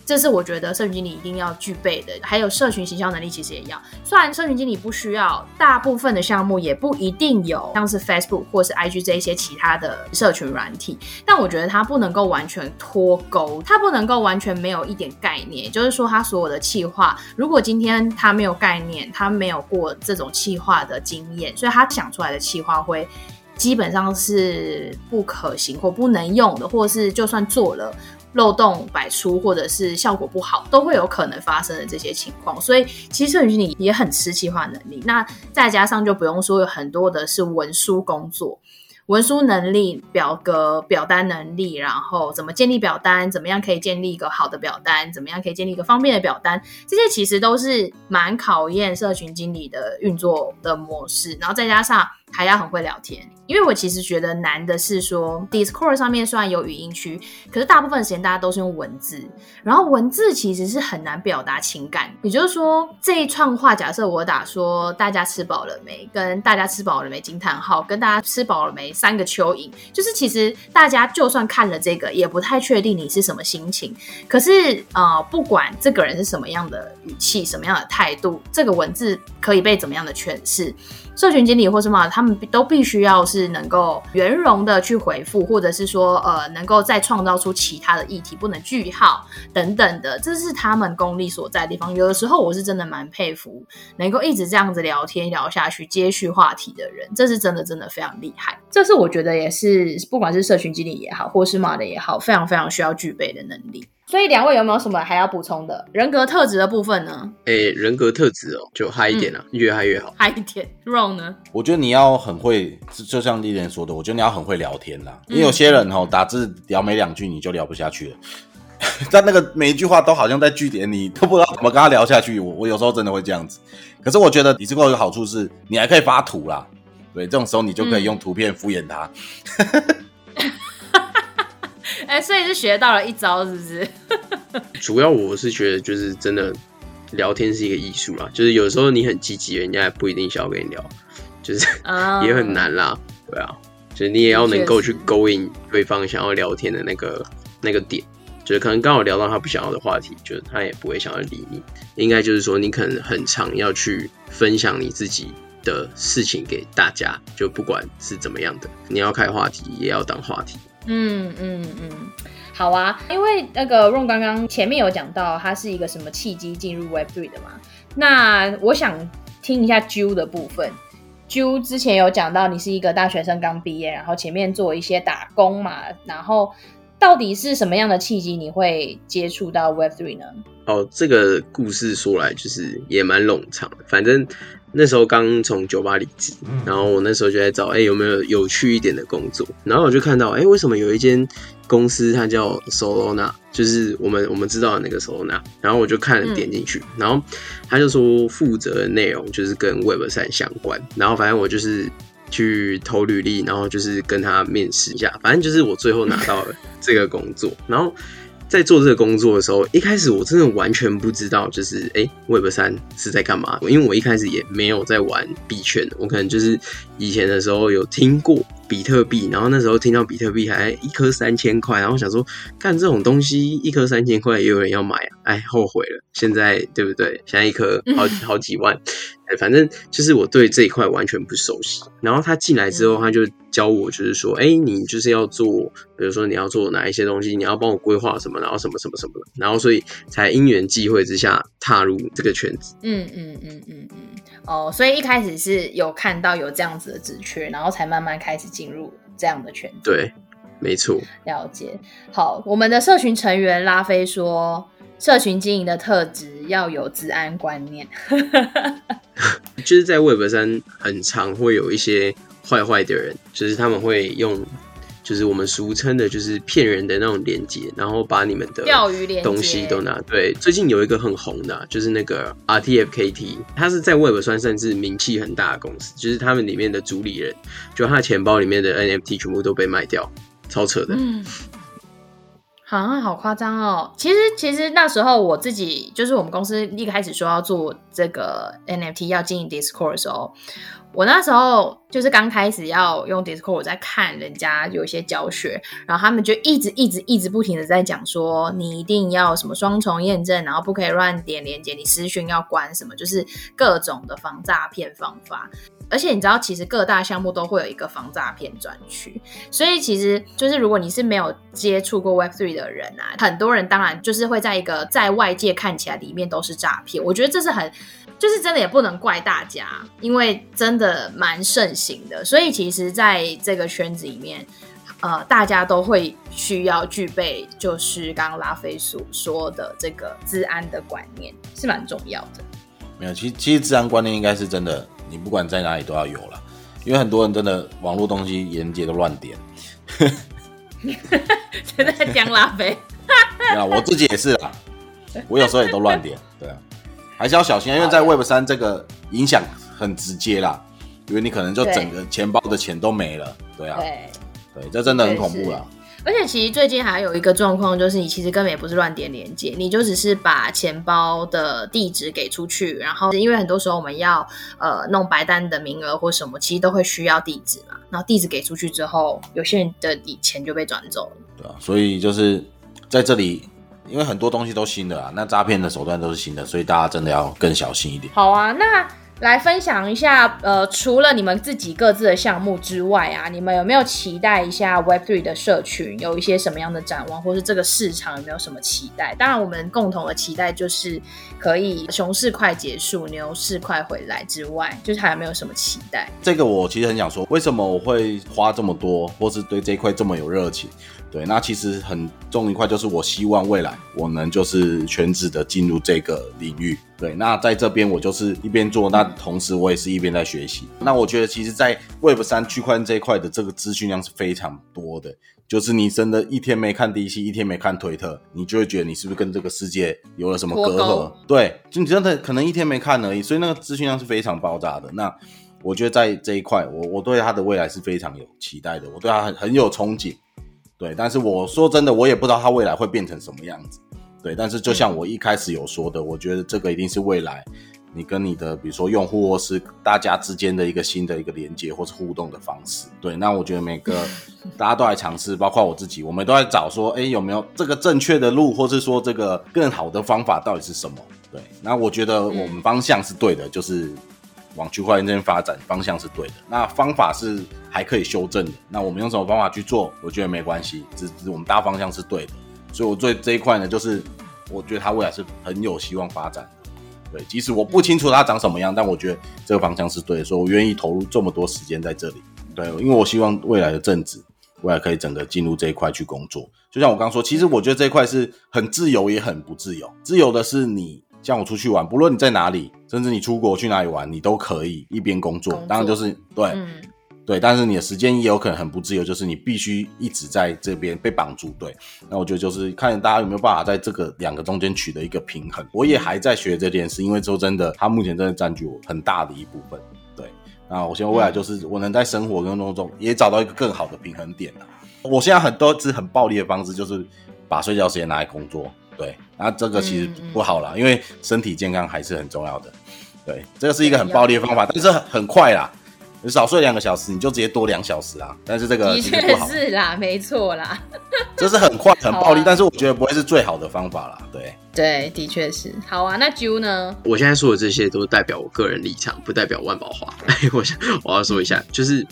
这是我觉得社群经理一定要具备的，还有社群行销能力其实也一样。虽然社群经理不需要，大部分的项目也不一定有，像是 Facebook 或是 IG 这一些其他的社群软体，但我觉得它不能够完全脱钩，它不能够完全没有一点概念。就是说，他所有的企划，如果今天他没有概念，他没有过这种企划的经验，所以他想出来的企划会基本上是不可行或不能用的，或是就算做了。漏洞百出，或者是效果不好，都会有可能发生的这些情况。所以，其实你也很吃企划能力。那再加上就不用说，有很多的是文书工作。文书能力、表格、表单能力，然后怎么建立表单，怎么样可以建立一个好的表单，怎么样可以建立一个方便的表单，这些其实都是蛮考验社群经理的运作的模式。然后再加上还要很会聊天，因为我其实觉得难的是说，Discord 上面虽然有语音区，可是大部分时间大家都是用文字，然后文字其实是很难表达情感。也就是说，这一串话，假设我打说大家吃饱了没，跟大家吃饱了没惊叹号，跟大家吃饱了没。三个蚯蚓，就是其实大家就算看了这个，也不太确定你是什么心情。可是呃，不管这个人是什么样的语气、什么样的态度，这个文字可以被怎么样的诠释。社群经理或是嘛，他们都必须要是能够圆融的去回复，或者是说，呃，能够再创造出其他的议题，不能句号等等的，这是他们功力所在的地方。有的时候，我是真的蛮佩服能够一直这样子聊天聊下去，接续话题的人，这是真的真的非常厉害。这是我觉得也是，不管是社群经理也好，或是 Mod 的也好，非常非常需要具备的能力。所以两位有没有什么还要补充的人格特质的部分呢？诶、欸，人格特质哦，就嗨一点啊，嗯、越嗨越好。嗨一点，Ron 呢？我觉得你要很会，就像丽莲说的，我觉得你要很会聊天啦。因为有些人哦，打字聊没两句你就聊不下去了，但那个每一句话都好像在据点，你都不知道怎么跟他聊下去。我我有时候真的会这样子。可是我觉得你这个有个好处是，你还可以发图啦。对，这种时候你就可以用图片敷衍他。嗯哎、欸，所以是学到了一招，是不是？主要我是觉得，就是真的聊天是一个艺术啦。就是有时候你很积极，人家也不一定想要跟你聊，就是、uh, 也很难啦。对啊，就是你也要能够去勾引对方想要聊天的那个那个点。就是可能刚好聊到他不想要的话题，就是他也不会想要理你。应该就是说，你可能很常要去分享你自己的事情给大家，就不管是怎么样的，你要开话题，也要当话题。嗯嗯嗯，好啊，因为那个 Ron 刚刚前面有讲到，他是一个什么契机进入 Web3 的嘛？那我想听一下 Ju 的部分。Ju 之前有讲到，你是一个大学生刚毕业，然后前面做一些打工嘛，然后到底是什么样的契机你会接触到 Web3 呢？哦，这个故事说来就是也蛮冗长的，反正。那时候刚从酒吧离职，然后我那时候就在找，哎、欸，有没有有趣一点的工作？然后我就看到，哎、欸，为什么有一间公司它叫 Solona，就是我们我们知道的那个 Solona。然后我就看了点进去，然后他就说负责的内容就是跟 Web 三相关。然后反正我就是去投履历，然后就是跟他面试一下，反正就是我最后拿到了这个工作，然后。在做这个工作的时候，一开始我真的完全不知道，就是哎，Web 三是在干嘛？因为我一开始也没有在玩币圈，我可能就是以前的时候有听过。比特币，然后那时候听到比特币还一颗三千块，然后想说，干这种东西一颗三千块也有人要买啊，哎，后悔了，现在对不对？现在一颗好好几万，反正就是我对这一块完全不熟悉。然后他进来之后，他就教我，就是说，哎，你就是要做，比如说你要做哪一些东西，你要帮我规划什么，然后什么什么什么的，然后所以才因缘际会之下踏入这个圈子。嗯嗯嗯嗯嗯。哦，所以一开始是有看到有这样子的职缺，然后才慢慢开始进入这样的圈子。对，没错。了解。好，我们的社群成员拉菲说，社群经营的特质要有治安观念。就是在 Web 3很常会有一些坏坏的人，就是他们会用就是我们俗称的，就是骗人的那种连接，然后把你们的钓鱼连东西都拿。对，最近有一个很红的、啊，就是那个 RTFKT，它是在 Web 算甚至名气很大的公司，就是他们里面的主理人，就他的钱包里面的 NFT 全部都被卖掉，超扯的。嗯啊，好夸张哦！其实，其实那时候我自己就是我们公司一开始说要做这个 NFT，要经营 Discord 的时候，我那时候就是刚开始要用 Discord，我在看人家有一些教学，然后他们就一直一直一直不停的在讲说，你一定要什么双重验证，然后不可以乱点连接，你私讯要关什么，就是各种的防诈骗方法。而且你知道，其实各大项目都会有一个防诈骗专区，所以其实就是如果你是没有接触过 Web3 的人啊，很多人当然就是会在一个在外界看起来里面都是诈骗。我觉得这是很，就是真的也不能怪大家，因为真的蛮盛行的。所以其实在这个圈子里面，呃，大家都会需要具备，就是刚刚拉菲所说的这个治安的观念是蛮重要的。没有，其实其实治安观念应该是真的。你不管在哪里都要有了，因为很多人真的网络东西连接都乱点。现在讲拉菲，对啊，我自己也是啦，我有时候也都乱点，对啊，还是要小心，因为在 Web 三这个影响很直接啦，因为你可能就整个钱包的钱都没了，对啊，对，对，这真的很恐怖啦。而且其实最近还有一个状况，就是你其实根本也不是乱点连接，你就只是把钱包的地址给出去，然后因为很多时候我们要呃弄白单的名额或什么，其实都会需要地址嘛。然后地址给出去之后，有些人的钱就被转走了。对啊，所以就是在这里，因为很多东西都新的啊，那诈骗的手段都是新的，所以大家真的要更小心一点。好啊，那。来分享一下，呃，除了你们自己各自的项目之外啊，你们有没有期待一下 Web3 的社群有一些什么样的展望，或是这个市场有没有什么期待？当然，我们共同的期待就是可以熊市快结束，牛市快回来之外，就是还有没有什么期待？这个我其实很想说，为什么我会花这么多，或是对这一块这么有热情？对，那其实很重一块就是我希望未来我能就是全职的进入这个领域。对，那在这边我就是一边做，那同时我也是一边在学习。那我觉得其实，在 Web 三区块链这一块的这个资讯量是非常多的，就是你真的一天没看 DC，一天没看推特，你就会觉得你是不是跟这个世界有了什么隔阂？对，就你真的可能一天没看而已，所以那个资讯量是非常爆炸的。那我觉得在这一块，我我对它的未来是非常有期待的，我对它很很有憧憬。对，但是我说真的，我也不知道它未来会变成什么样子。对，但是就像我一开始有说的，嗯、我觉得这个一定是未来你跟你的，比如说用户或是大家之间的一个新的一个连接或是互动的方式。对，那我觉得每个 大家都来尝试，包括我自己，我们都在找说，哎，有没有这个正确的路，或是说这个更好的方法到底是什么？对，那我觉得我们方向是对的，嗯、就是。往区块链这边发展方向是对的，那方法是还可以修正的。那我们用什么方法去做？我觉得没关系，只是我们大方向是对的。所以，我对这一块呢，就是我觉得它未来是很有希望发展的。对，即使我不清楚它长什么样，但我觉得这个方向是对的，所以我愿意投入这么多时间在这里。对，因为我希望未来的政治，未来可以整个进入这一块去工作。就像我刚说，其实我觉得这一块是很自由，也很不自由。自由的是你。像我出去玩，不论你在哪里，甚至你出国去哪里玩，你都可以一边工作。工作当然就是对，嗯、对，但是你的时间也有可能很不自由，就是你必须一直在这边被绑住。对，那我觉得就是看大家有没有办法在这个两个中间取得一个平衡。我也还在学这件事，因为说真的，它目前真的占据我很大的一部分。对，那我希望未来就是我能在生活跟工作中也找到一个更好的平衡点。我现在很多是很暴力的方式，就是把睡觉时间拿来工作。对，那这个其实不好啦，嗯嗯、因为身体健康还是很重要的。对，这个是一个很暴力的方法，但是很快啦，你少睡两个小时，你就直接多两小时啊。但是这个的确，是啦，没错啦，这是很快很暴力，啊、但是我觉得不会是最好的方法啦。对，对，的确是。好啊，那 Ju 呢？我现在说的这些都代表我个人立场，不代表万宝华。我想我要说一下，就是。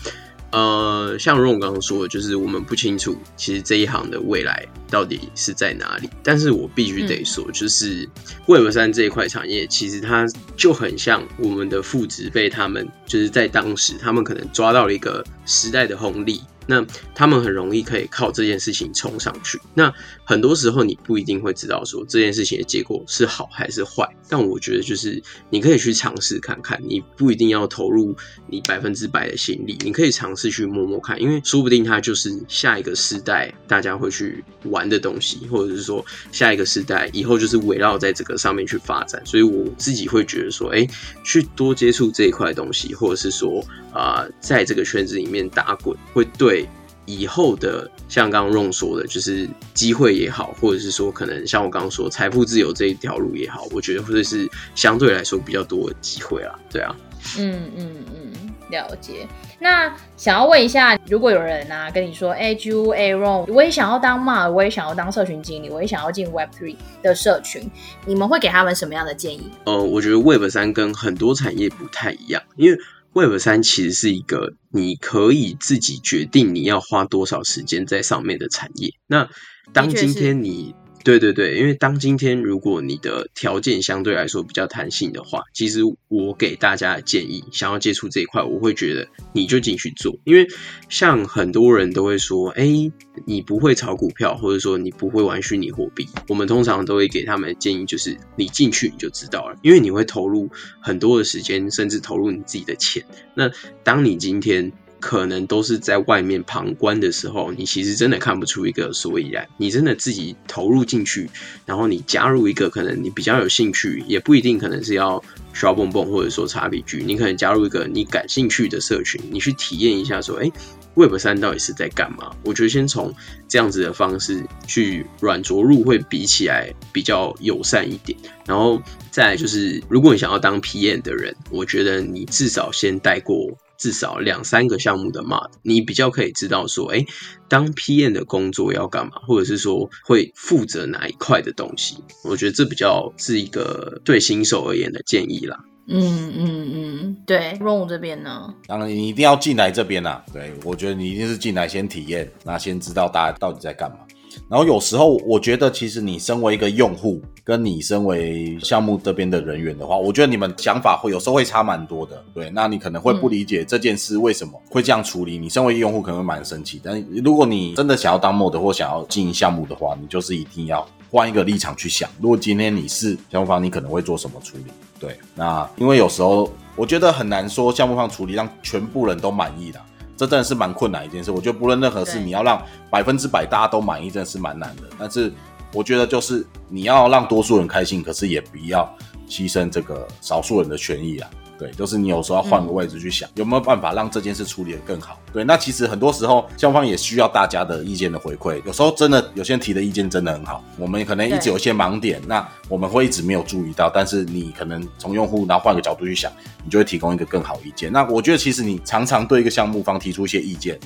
呃，像 Ron 刚刚说的，就是我们不清楚其实这一行的未来到底是在哪里。但是我必须得说，就是 Web 三这一块产业，其实它就很像我们的父执辈，他们就是在当时，他们可能抓到了一个时代的红利，那他们很容易可以靠这件事情冲上去。那很多时候你不一定会知道说这件事情的结果是好还是坏，但我觉得就是你可以去尝试看看，你不一定要投入你百分之百的心力，你可以尝试去摸摸看，因为说不定它就是下一个时代大家会去玩的东西，或者是说下一个时代以后就是围绕在这个上面去发展。所以我自己会觉得说，哎，去多接触这一块东西，或者是说啊、在这个圈子里面打滚，会对。以后的像刚刚荣说的，就是机会也好，或者是说可能像我刚刚说财富自由这一条路也好，我觉得会是相对来说比较多的机会啊。对啊，嗯嗯嗯，了解。那想要问一下，如果有人啊跟你说，哎，Ju，哎，Ron，我也想要当嘛，我也想要当社群经理，我也想要进 Web Three 的社群，你们会给他们什么样的建议？呃，我觉得 Web 三跟很多产业不太一样，因为 Web 三其实是一个你可以自己决定你要花多少时间在上面的产业。那当今天你对对对，因为当今天如果你的条件相对来说比较弹性的话，其实我给大家的建议，想要接触这一块，我会觉得你就进去做，因为像很多人都会说，哎，你不会炒股票，或者说你不会玩虚拟货币，我们通常都会给他们的建议就是，你进去你就知道了，因为你会投入很多的时间，甚至投入你自己的钱。那当你今天可能都是在外面旁观的时候，你其实真的看不出一个所以然。你真的自己投入进去，然后你加入一个可能你比较有兴趣，也不一定可能是要刷蹦蹦或者说 XRPG，你可能加入一个你感兴趣的社群，你去体验一下，说，哎，Web 三到底是在干嘛？我觉得先从这样子的方式去软着陆，会比起来比较友善一点。然后再就是，如果你想要当 PM 的人，我觉得你至少先带过。至少两三个项目的 mod，你比较可以知道说，哎，当 PM 的工作要干嘛，或者是说会负责哪一块的东西。我觉得这比较是一个对新手而言的建议啦。嗯嗯嗯，对，Ron 这边呢，当然你一定要进来这边啦。对，我觉得你一定是进来先体验，那先知道大家到底在干嘛。然后有时候我觉得，其实你身为一个用户，跟你身为项目这边的人员的话，我觉得你们想法会有时候会差蛮多的。对，那你可能会不理解这件事为什么会这样处理。你身为用户可能会蛮生气，但如果你真的想要当 mod 或想要经营项目的话，你就是一定要换一个立场去想。如果今天你是项目方，你可能会做什么处理？对，那因为有时候我觉得很难说项目方处理让全部人都满意的。这真的是蛮困难一件事，我觉得不论任何事，你要让百分之百大家都满意，真的是蛮难的。但是我觉得就是你要让多数人开心，可是也不要牺牲这个少数人的权益啊。对，就是你有时候要换个位置去想，嗯、有没有办法让这件事处理的更好。对，那其实很多时候，双方也需要大家的意见的回馈。有时候真的有些人提的意见真的很好，我们可能一直有一些盲点，那我们会一直没有注意到。但是你可能从用户，然后换个角度去想，你就会提供一个更好意见。那我觉得其实你常常对一个项目方提出一些意见。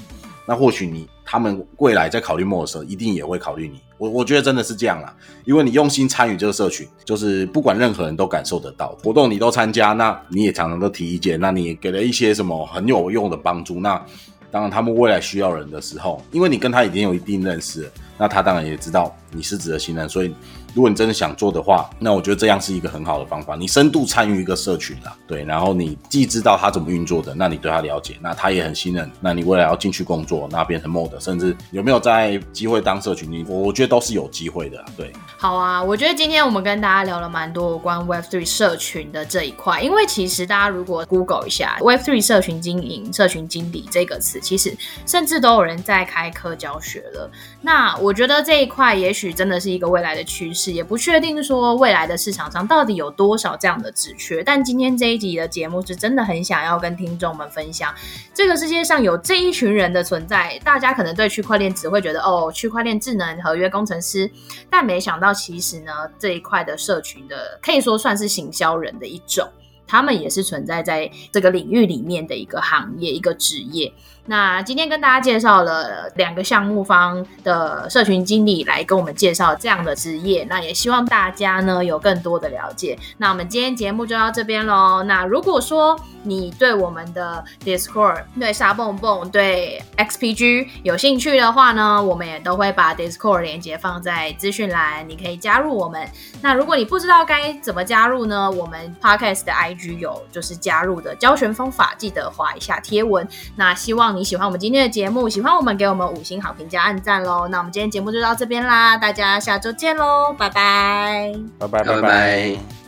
那或许你他们未来在考虑 mod 的时候，一定也会考虑你。我我觉得真的是这样啦，因为你用心参与这个社群，就是不管任何人都感受得到。活动你都参加，那你也常常都提意见，那你也给了一些什么很有用的帮助。那当然他们未来需要人的时候，因为你跟他已经有一定认识了，那他当然也知道你是值得信任，所以。如果你真的想做的话，那我觉得这样是一个很好的方法。你深度参与一个社群啦，对，然后你既知道他怎么运作的，那你对他了解，那他也很信任，那你未来要进去工作，那变成 mod，甚至有没有在机会当社群，你我觉得都是有机会的，对。好啊，我觉得今天我们跟大家聊了蛮多有关 Web Three 社群的这一块，因为其实大家如果 Google 一下 Web Three 社群经营、社群经理这个词，其实甚至都有人在开课教学了。那我觉得这一块也许真的是一个未来的趋势。也不确定说未来的市场上到底有多少这样的职缺，但今天这一集的节目是真的很想要跟听众们分享，这个世界上有这一群人的存在。大家可能对区块链只会觉得哦，区块链智能合约工程师，但没想到其实呢，这一块的社群的可以说算是行销人的一种，他们也是存在在这个领域里面的一个行业，一个职业。那今天跟大家介绍了两个项目方的社群经理来跟我们介绍这样的职业，那也希望大家呢有更多的了解。那我们今天节目就到这边喽。那如果说你对我们的 Discord、对沙蹦蹦、对 XPG 有兴趣的话呢，我们也都会把 Discord 连接放在资讯栏，你可以加入我们。那如果你不知道该怎么加入呢，我们 Podcast 的 IG 有就是加入的教学方法，记得滑一下贴文。那希望你喜欢我们今天的节目，喜欢我们给我们五星好评加按赞喽。那我们今天节目就到这边啦，大家下周见喽，拜拜，拜拜拜拜。